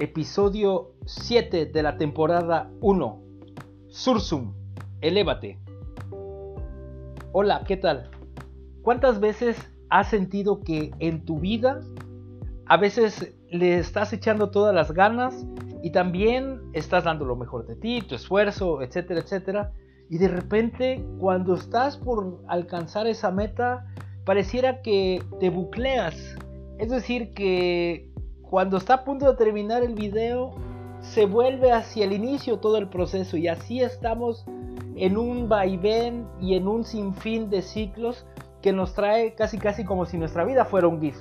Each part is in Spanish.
episodio 7 de la temporada 1. Sursum, elévate. Hola, ¿qué tal? ¿Cuántas veces has sentido que en tu vida a veces le estás echando todas las ganas y también estás dando lo mejor de ti, tu esfuerzo, etcétera, etcétera? Y de repente, cuando estás por alcanzar esa meta, pareciera que te bucleas. Es decir, que cuando está a punto de terminar el video, se vuelve hacia el inicio todo el proceso y así estamos en un vaivén y en un sinfín de ciclos que nos trae casi casi como si nuestra vida fuera un GIF.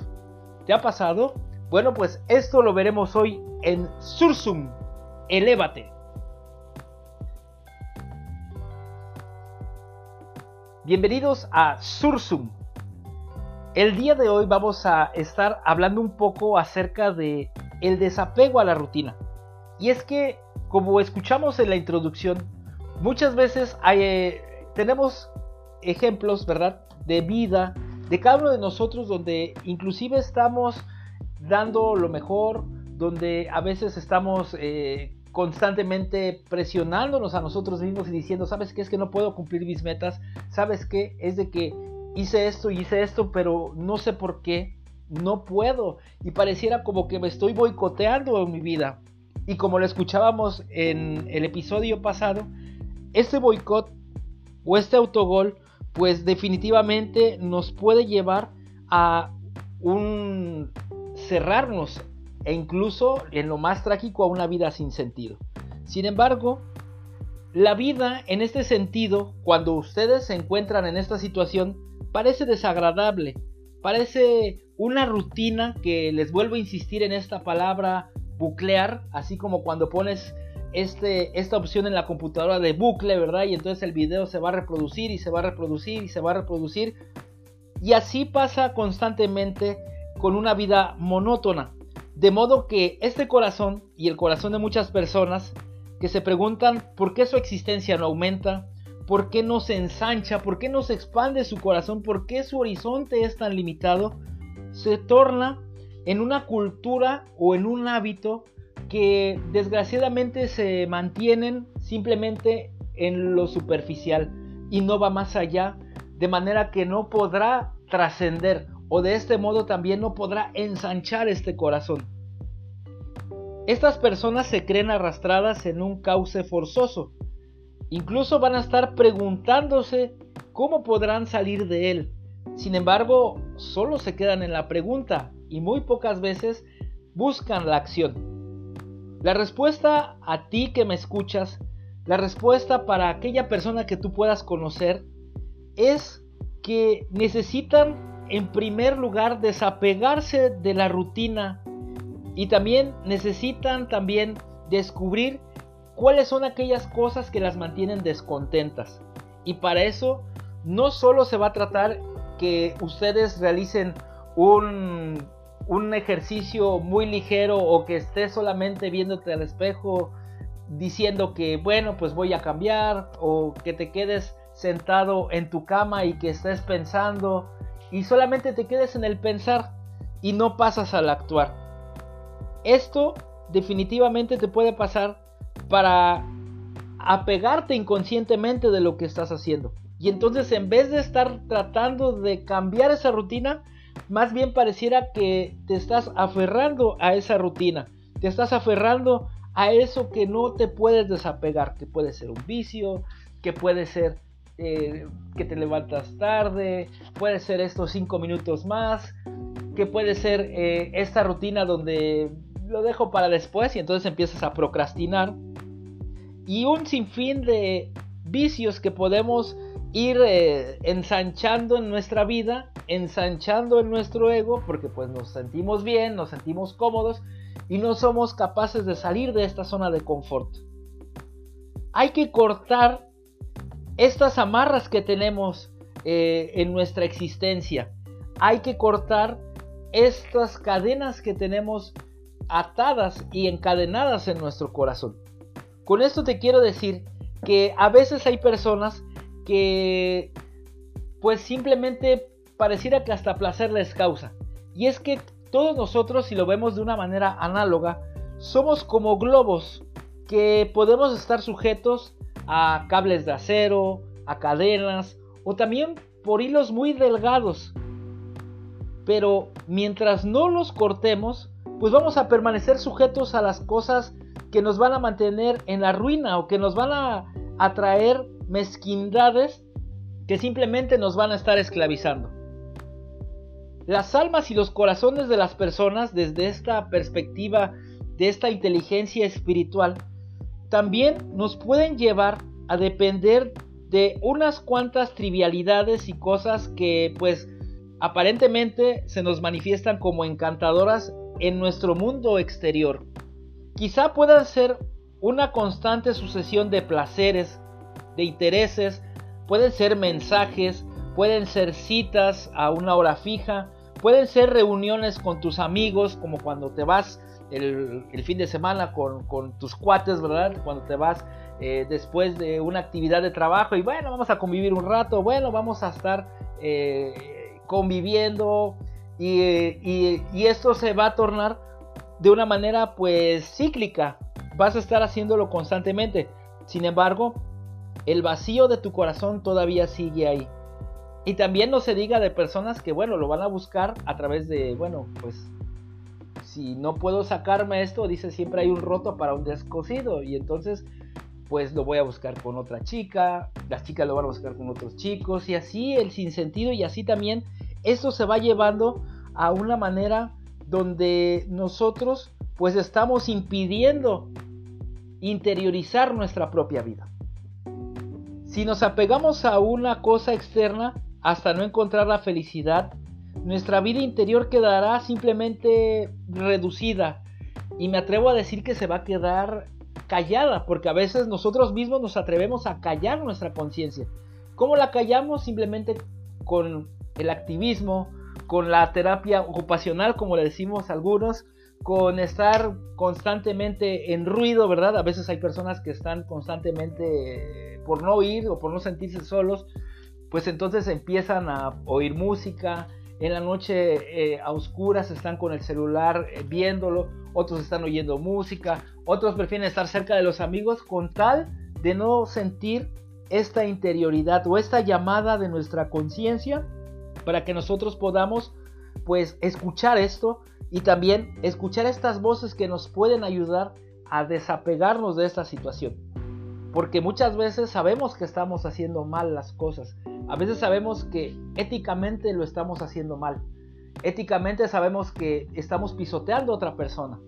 ¿Te ha pasado? Bueno, pues esto lo veremos hoy en Sursum. Elévate. Bienvenidos a Sursum, el día de hoy vamos a estar hablando un poco acerca de el desapego a la rutina. Y es que, como escuchamos en la introducción, muchas veces eh, tenemos ejemplos, ¿verdad?, de vida de cada uno de nosotros donde inclusive estamos dando lo mejor, donde a veces estamos eh, constantemente presionándonos a nosotros mismos y diciendo, ¿sabes qué? Es que no puedo cumplir mis metas, ¿sabes qué? Es de que hice esto y hice esto, pero no sé por qué, no puedo. Y pareciera como que me estoy boicoteando en mi vida. Y como lo escuchábamos en el episodio pasado, este boicot o este autogol, pues definitivamente nos puede llevar a un cerrarnos e incluso en lo más trágico a una vida sin sentido. Sin embargo, la vida en este sentido, cuando ustedes se encuentran en esta situación, parece desagradable, parece una rutina que les vuelvo a insistir en esta palabra buclear, así como cuando pones este, esta opción en la computadora de bucle, ¿verdad? Y entonces el video se va a reproducir y se va a reproducir y se va a reproducir. Y así pasa constantemente con una vida monótona. De modo que este corazón y el corazón de muchas personas que se preguntan por qué su existencia no aumenta, ¿Por qué no se ensancha? ¿Por qué no se expande su corazón? ¿Por qué su horizonte es tan limitado? Se torna en una cultura o en un hábito que desgraciadamente se mantienen simplemente en lo superficial y no va más allá, de manera que no podrá trascender o de este modo también no podrá ensanchar este corazón. Estas personas se creen arrastradas en un cauce forzoso, Incluso van a estar preguntándose cómo podrán salir de él. Sin embargo, solo se quedan en la pregunta y muy pocas veces buscan la acción. La respuesta a ti que me escuchas, la respuesta para aquella persona que tú puedas conocer, es que necesitan en primer lugar desapegarse de la rutina y también necesitan también descubrir cuáles son aquellas cosas que las mantienen descontentas. Y para eso no solo se va a tratar que ustedes realicen un, un ejercicio muy ligero o que estés solamente viéndote al espejo diciendo que bueno pues voy a cambiar o que te quedes sentado en tu cama y que estés pensando y solamente te quedes en el pensar y no pasas al actuar. Esto definitivamente te puede pasar para apegarte inconscientemente de lo que estás haciendo. Y entonces en vez de estar tratando de cambiar esa rutina, más bien pareciera que te estás aferrando a esa rutina. Te estás aferrando a eso que no te puedes desapegar, que puede ser un vicio, que puede ser eh, que te levantas tarde, puede ser estos cinco minutos más, que puede ser eh, esta rutina donde lo dejo para después y entonces empiezas a procrastinar y un sinfín de vicios que podemos ir eh, ensanchando en nuestra vida, ensanchando en nuestro ego, porque pues nos sentimos bien, nos sentimos cómodos y no somos capaces de salir de esta zona de confort. Hay que cortar estas amarras que tenemos eh, en nuestra existencia. Hay que cortar estas cadenas que tenemos atadas y encadenadas en nuestro corazón. Con esto te quiero decir que a veces hay personas que pues simplemente pareciera que hasta placer les causa. Y es que todos nosotros, si lo vemos de una manera análoga, somos como globos que podemos estar sujetos a cables de acero, a cadenas o también por hilos muy delgados. Pero mientras no los cortemos, pues vamos a permanecer sujetos a las cosas que nos van a mantener en la ruina o que nos van a atraer mezquindades que simplemente nos van a estar esclavizando. Las almas y los corazones de las personas desde esta perspectiva de esta inteligencia espiritual también nos pueden llevar a depender de unas cuantas trivialidades y cosas que pues aparentemente se nos manifiestan como encantadoras en nuestro mundo exterior. Quizá puedan ser una constante sucesión de placeres, de intereses, pueden ser mensajes, pueden ser citas a una hora fija, pueden ser reuniones con tus amigos, como cuando te vas el, fin de semana con, tus cuates, ¿verdad? Cuando te vas eh, después de una actividad de trabajo y bueno, vamos a convivir un rato, bueno, vamos a estar eh, conviviendo y, y esto se va a tornar de una manera pues cíclica. Vas a estar haciéndolo constantemente. Sin embargo, el vacío de tu corazón todavía sigue ahí. Y también no se diga de personas que, bueno, lo van a buscar a través de, bueno, pues si no puedo sacarme esto, dice siempre hay un roto para un descosido. Y entonces, pues lo voy a buscar con otra chica, las chicas lo van a buscar con otros chicos, y así el sinsentido, y así también esto se va llevando a una manera donde nosotros pues estamos impidiendo interiorizar nuestra propia vida. Si nos apegamos a una cosa externa hasta no encontrar la felicidad, nuestra vida interior quedará simplemente reducida y me atrevo a decir que se va a quedar callada, porque a veces nosotros mismos nos atrevemos a callar nuestra conciencia. ¿Cómo la callamos? Simplemente con el activismo, con la terapia ocupacional, como le decimos algunos, con estar constantemente en ruido, ¿verdad? A veces hay personas que están constantemente eh, por no oír o por no sentirse solos, pues entonces empiezan a oír música, en la noche eh, a oscuras están con el celular eh, viéndolo, otros están oyendo música, otros prefieren estar cerca de los amigos con tal de no sentir esta interioridad o esta llamada de nuestra conciencia para que nosotros podamos pues escuchar esto y también escuchar estas voces que nos pueden ayudar a desapegarnos de esta situación. Porque muchas veces sabemos que estamos haciendo mal las cosas. A veces sabemos que éticamente lo estamos haciendo mal. Éticamente sabemos que estamos pisoteando a otra persona.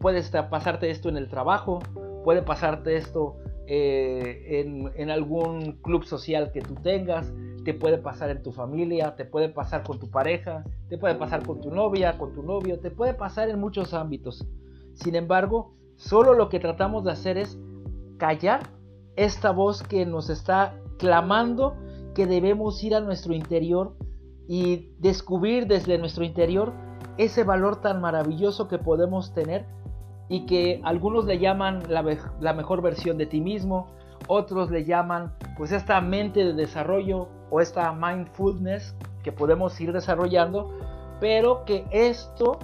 Puede pasarte esto en el trabajo, puede pasarte esto eh, en, en algún club social que tú tengas, te puede pasar en tu familia, te puede pasar con tu pareja, te puede pasar con tu novia, con tu novio, te puede pasar en muchos ámbitos. Sin embargo, solo lo que tratamos de hacer es callar esta voz que nos está clamando que debemos ir a nuestro interior y descubrir desde nuestro interior ese valor tan maravilloso que podemos tener y que algunos le llaman la, la mejor versión de ti mismo, otros le llaman pues esta mente de desarrollo o esta mindfulness que podemos ir desarrollando, pero que esto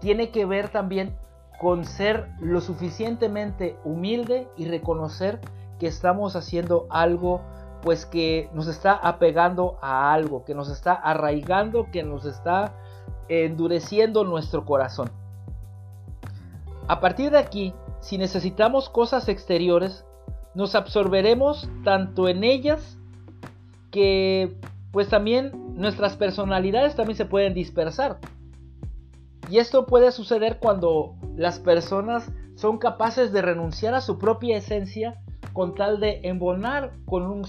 tiene que ver también con ser lo suficientemente humilde y reconocer que estamos haciendo algo pues que nos está apegando a algo, que nos está arraigando, que nos está endureciendo nuestro corazón. A partir de aquí, si necesitamos cosas exteriores, nos absorberemos tanto en ellas que pues también nuestras personalidades también se pueden dispersar. Y esto puede suceder cuando las personas son capaces de renunciar a su propia esencia con tal de embonar con un,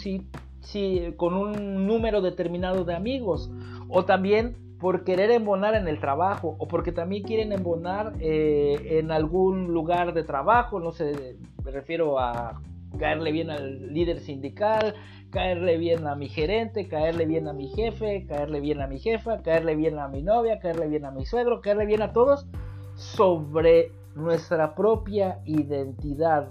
con un número determinado de amigos. O también por querer embonar en el trabajo. O porque también quieren embonar eh, en algún lugar de trabajo. No sé, me refiero a caerle bien al líder sindical, caerle bien a mi gerente, caerle bien a mi jefe, caerle bien a mi jefa, caerle bien a mi novia, caerle bien a mi suegro, caerle bien a todos sobre nuestra propia identidad.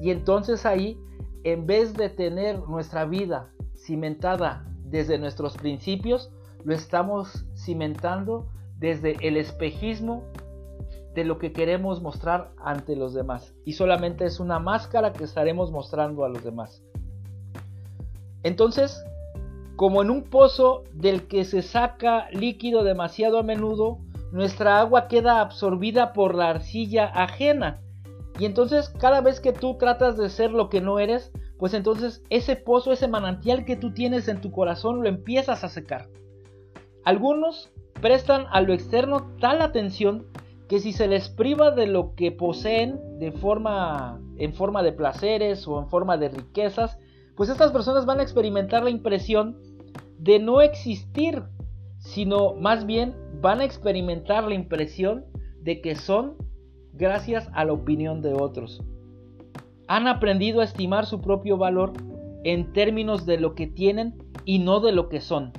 Y entonces ahí, en vez de tener nuestra vida cimentada desde nuestros principios, lo estamos cimentando desde el espejismo de lo que queremos mostrar ante los demás. Y solamente es una máscara que estaremos mostrando a los demás. Entonces, como en un pozo del que se saca líquido demasiado a menudo, nuestra agua queda absorbida por la arcilla ajena. Y entonces cada vez que tú tratas de ser lo que no eres, pues entonces ese pozo, ese manantial que tú tienes en tu corazón lo empiezas a secar. Algunos prestan a lo externo tal atención que si se les priva de lo que poseen de forma en forma de placeres o en forma de riquezas, pues estas personas van a experimentar la impresión de no existir, sino más bien van a experimentar la impresión de que son gracias a la opinión de otros. Han aprendido a estimar su propio valor en términos de lo que tienen y no de lo que son.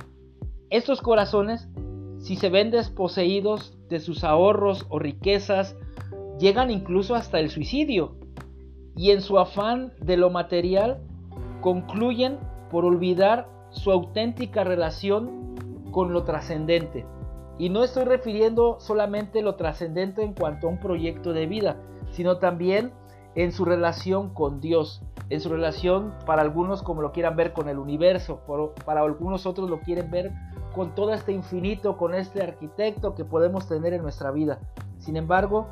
Estos corazones, si se ven desposeídos de sus ahorros o riquezas, llegan incluso hasta el suicidio. Y en su afán de lo material, concluyen por olvidar su auténtica relación con lo trascendente. Y no estoy refiriendo solamente lo trascendente en cuanto a un proyecto de vida, sino también en su relación con Dios, en su relación para algunos como lo quieran ver con el universo, para algunos otros lo quieren ver con todo este infinito, con este arquitecto que podemos tener en nuestra vida. Sin embargo,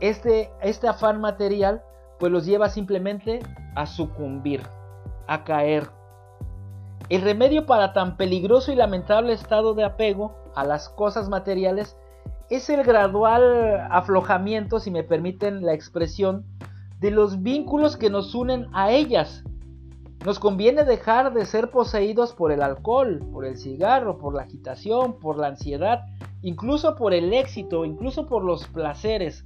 este, este afán material pues los lleva simplemente a sucumbir, a caer. El remedio para tan peligroso y lamentable estado de apego a las cosas materiales es el gradual aflojamiento, si me permiten la expresión, de los vínculos que nos unen a ellas nos conviene dejar de ser poseídos por el alcohol, por el cigarro, por la agitación, por la ansiedad, incluso por el éxito, incluso por los placeres.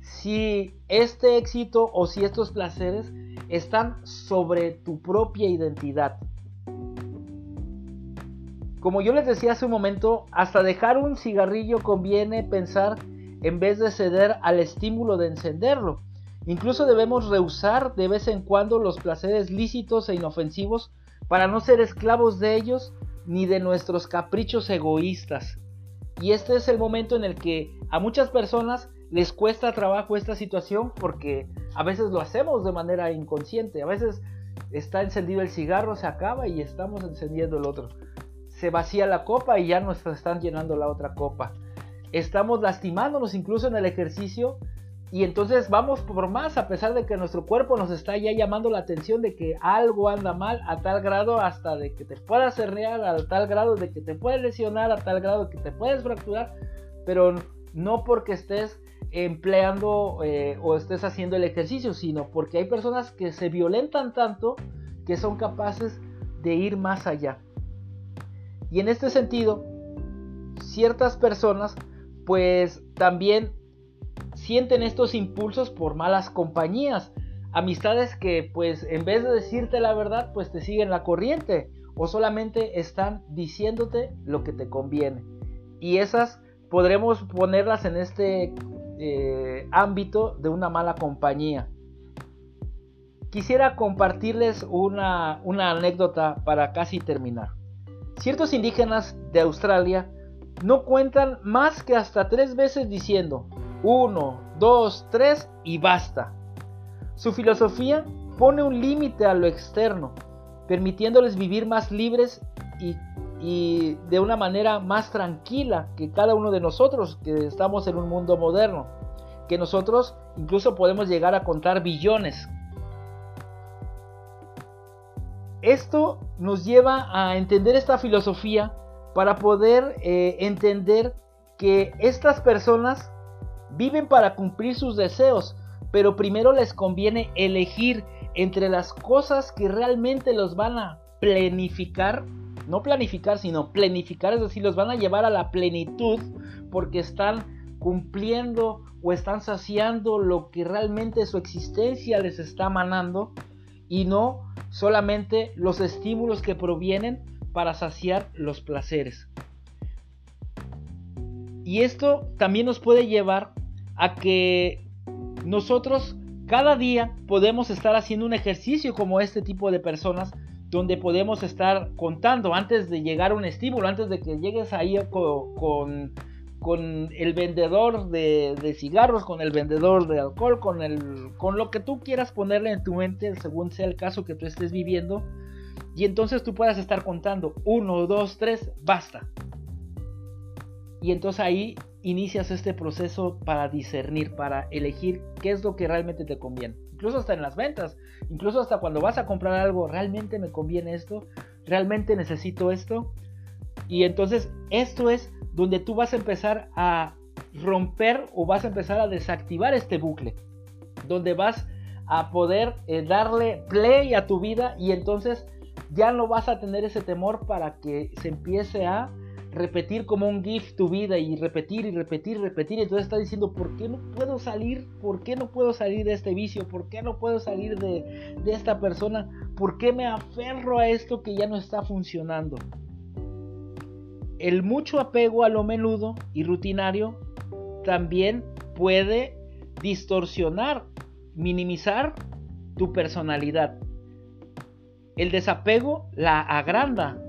Si este éxito o si estos placeres están sobre tu propia identidad. Como yo les decía hace un momento, hasta dejar un cigarrillo conviene pensar en vez de ceder al estímulo de encenderlo. Incluso debemos rehusar de vez en cuando los placeres lícitos e inofensivos para no ser esclavos de ellos ni de nuestros caprichos egoístas. Y este es el momento en el que a muchas personas les cuesta trabajo esta situación porque a veces lo hacemos de manera inconsciente, a veces está encendido el cigarro, se acaba y estamos encendiendo el otro. Se vacía la copa y ya nos están llenando la otra copa. Estamos lastimándonos incluso en el ejercicio y entonces vamos por más a pesar de que nuestro cuerpo nos está ya llamando la atención de que algo anda mal a tal grado hasta de que te puedas herniar, a tal grado de que te puedes lesionar, a tal grado de que te puedes fracturar, pero no porque estés empleando eh, o estés haciendo el ejercicio, sino porque hay personas que se violentan tanto que son capaces de ir más allá. Y en este sentido, ciertas personas pues también sienten estos impulsos por malas compañías, amistades que pues en vez de decirte la verdad pues te siguen la corriente o solamente están diciéndote lo que te conviene. Y esas podremos ponerlas en este eh, ámbito de una mala compañía. Quisiera compartirles una, una anécdota para casi terminar. Ciertos indígenas de Australia no cuentan más que hasta tres veces diciendo, uno, dos, tres y basta. Su filosofía pone un límite a lo externo, permitiéndoles vivir más libres y, y, de una manera más tranquila que cada uno de nosotros que estamos en un mundo moderno, que nosotros incluso podemos llegar a contar billones. Esto nos lleva a entender esta filosofía para poder eh, entender que estas personas Viven para cumplir sus deseos, pero primero les conviene elegir entre las cosas que realmente los van a planificar, no planificar, sino planificar, es decir, los van a llevar a la plenitud porque están cumpliendo o están saciando lo que realmente su existencia les está manando y no solamente los estímulos que provienen para saciar los placeres. Y esto también nos puede llevar a que nosotros cada día podemos estar haciendo un ejercicio como este tipo de personas donde podemos estar contando antes de llegar a un estímulo, antes de que llegues ahí con, con el vendedor de, cigarros, con el vendedor de alcohol, con, el, con lo que tú quieras ponerle en tu mente según sea el caso que tú estés viviendo. Y entonces tú puedas estar contando, uno, dos, tres, basta. Y entonces ahí inicias este proceso para discernir, para elegir qué es lo que realmente te conviene. Incluso hasta en las ventas, incluso hasta cuando vas a comprar algo, ¿realmente me conviene esto? ¿Realmente necesito esto? Y entonces esto es donde tú vas a empezar a romper o vas a empezar a desactivar este bucle, donde vas a poder eh, darle play a tu vida y entonces ya no vas a tener ese temor para que se empiece a repetir como un GIF tu vida y repetir y repetir y repetir. Entonces está diciendo, ¿por qué no puedo salir? ¿Por qué no puedo salir de este vicio? ¿Por qué no puedo salir de, de esta persona? ¿Por qué me aferro a esto que ya no está funcionando? el mucho apego a lo menudo y rutinario también puede distorsionar, minimizar tu personalidad. El desapego la agranda.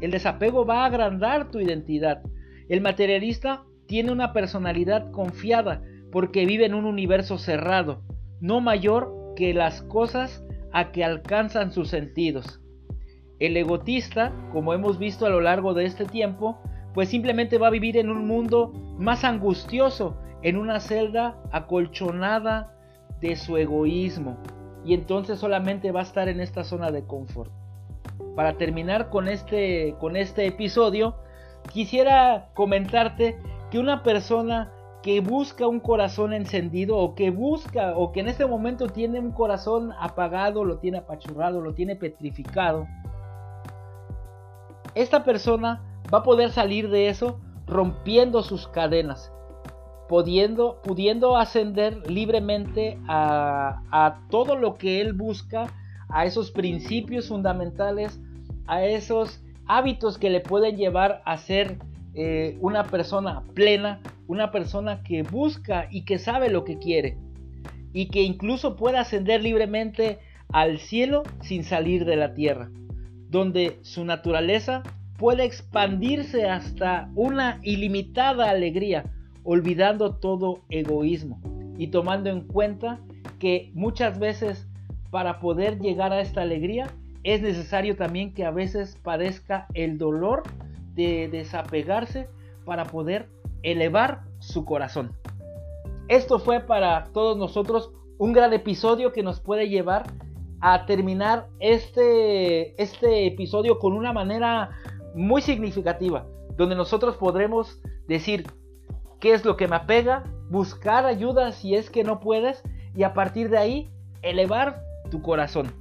El desapego va a agrandar tu identidad. El materialista tiene una personalidad confiada porque vive en un universo cerrado, no mayor que las cosas a que alcanzan sus sentidos. El egotista, como hemos visto a lo largo de este tiempo, pues simplemente va a vivir en un mundo más angustioso, en una celda acolchonada de su egoísmo. Y entonces solamente va a estar en esta zona de confort. Para terminar con este, con este episodio, quisiera comentarte que una persona que busca un corazón encendido o que busca o que en este momento tiene un corazón apagado, lo tiene apachurrado, lo tiene petrificado, esta persona va a poder salir de eso rompiendo sus cadenas, pudiendo, pudiendo ascender libremente a, a todo lo que él busca, a esos principios fundamentales, a esos hábitos que le pueden llevar a ser eh, una persona plena, una persona que busca y que sabe lo que quiere. Y que incluso pueda ascender libremente al cielo sin salir de la tierra donde su naturaleza puede expandirse hasta una ilimitada alegría, olvidando todo egoísmo. Y tomando en cuenta que muchas veces para poder llegar a esta alegría es necesario también que a veces padezca el dolor de desapegarse para poder elevar su corazón. Esto fue para todos nosotros un gran episodio que nos puede llevar a terminar este, este episodio con una manera muy significativa, donde nosotros podremos decir qué es lo que me apega, buscar ayuda si es que no puedes y a partir de ahí elevar tu corazón.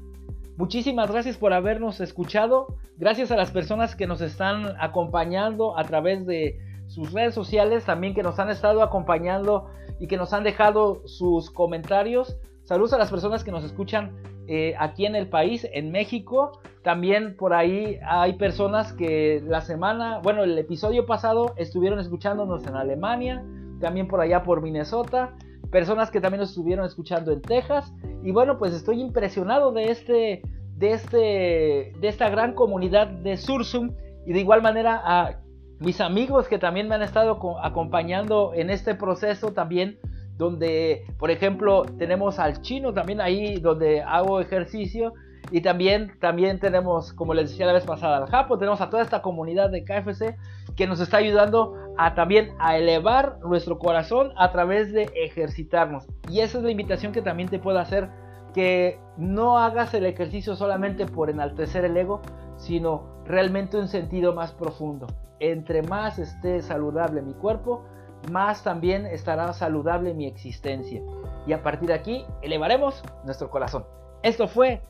Muchísimas gracias por habernos escuchado, gracias a las personas que nos están acompañando a través de sus redes sociales, también que nos han estado acompañando y que nos han dejado sus comentarios. Saludos a las personas que nos escuchan eh, aquí en el país, en México. También por ahí hay personas que la semana, bueno, el episodio pasado estuvieron escuchándonos en Alemania, también por allá por Minnesota, personas que también nos estuvieron escuchando en Texas. Y bueno, pues estoy impresionado de este, de este, de esta gran comunidad de Sursum y de igual manera a mis amigos que también me han estado acompañando en este proceso también donde, por ejemplo, tenemos al chino también ahí donde hago ejercicio. Y también, también tenemos, como les decía la vez pasada, al Japo, tenemos a toda esta comunidad de KFC que nos está ayudando a también a elevar nuestro corazón a través de ejercitarnos. Y esa es la invitación que también te puedo hacer, que no hagas el ejercicio solamente por enaltecer el ego, sino realmente un sentido más profundo. Entre más esté saludable mi cuerpo, más también estará saludable mi existencia. Y a partir de aquí elevaremos nuestro corazón. Esto fue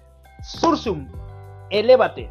Sursum. Elévate.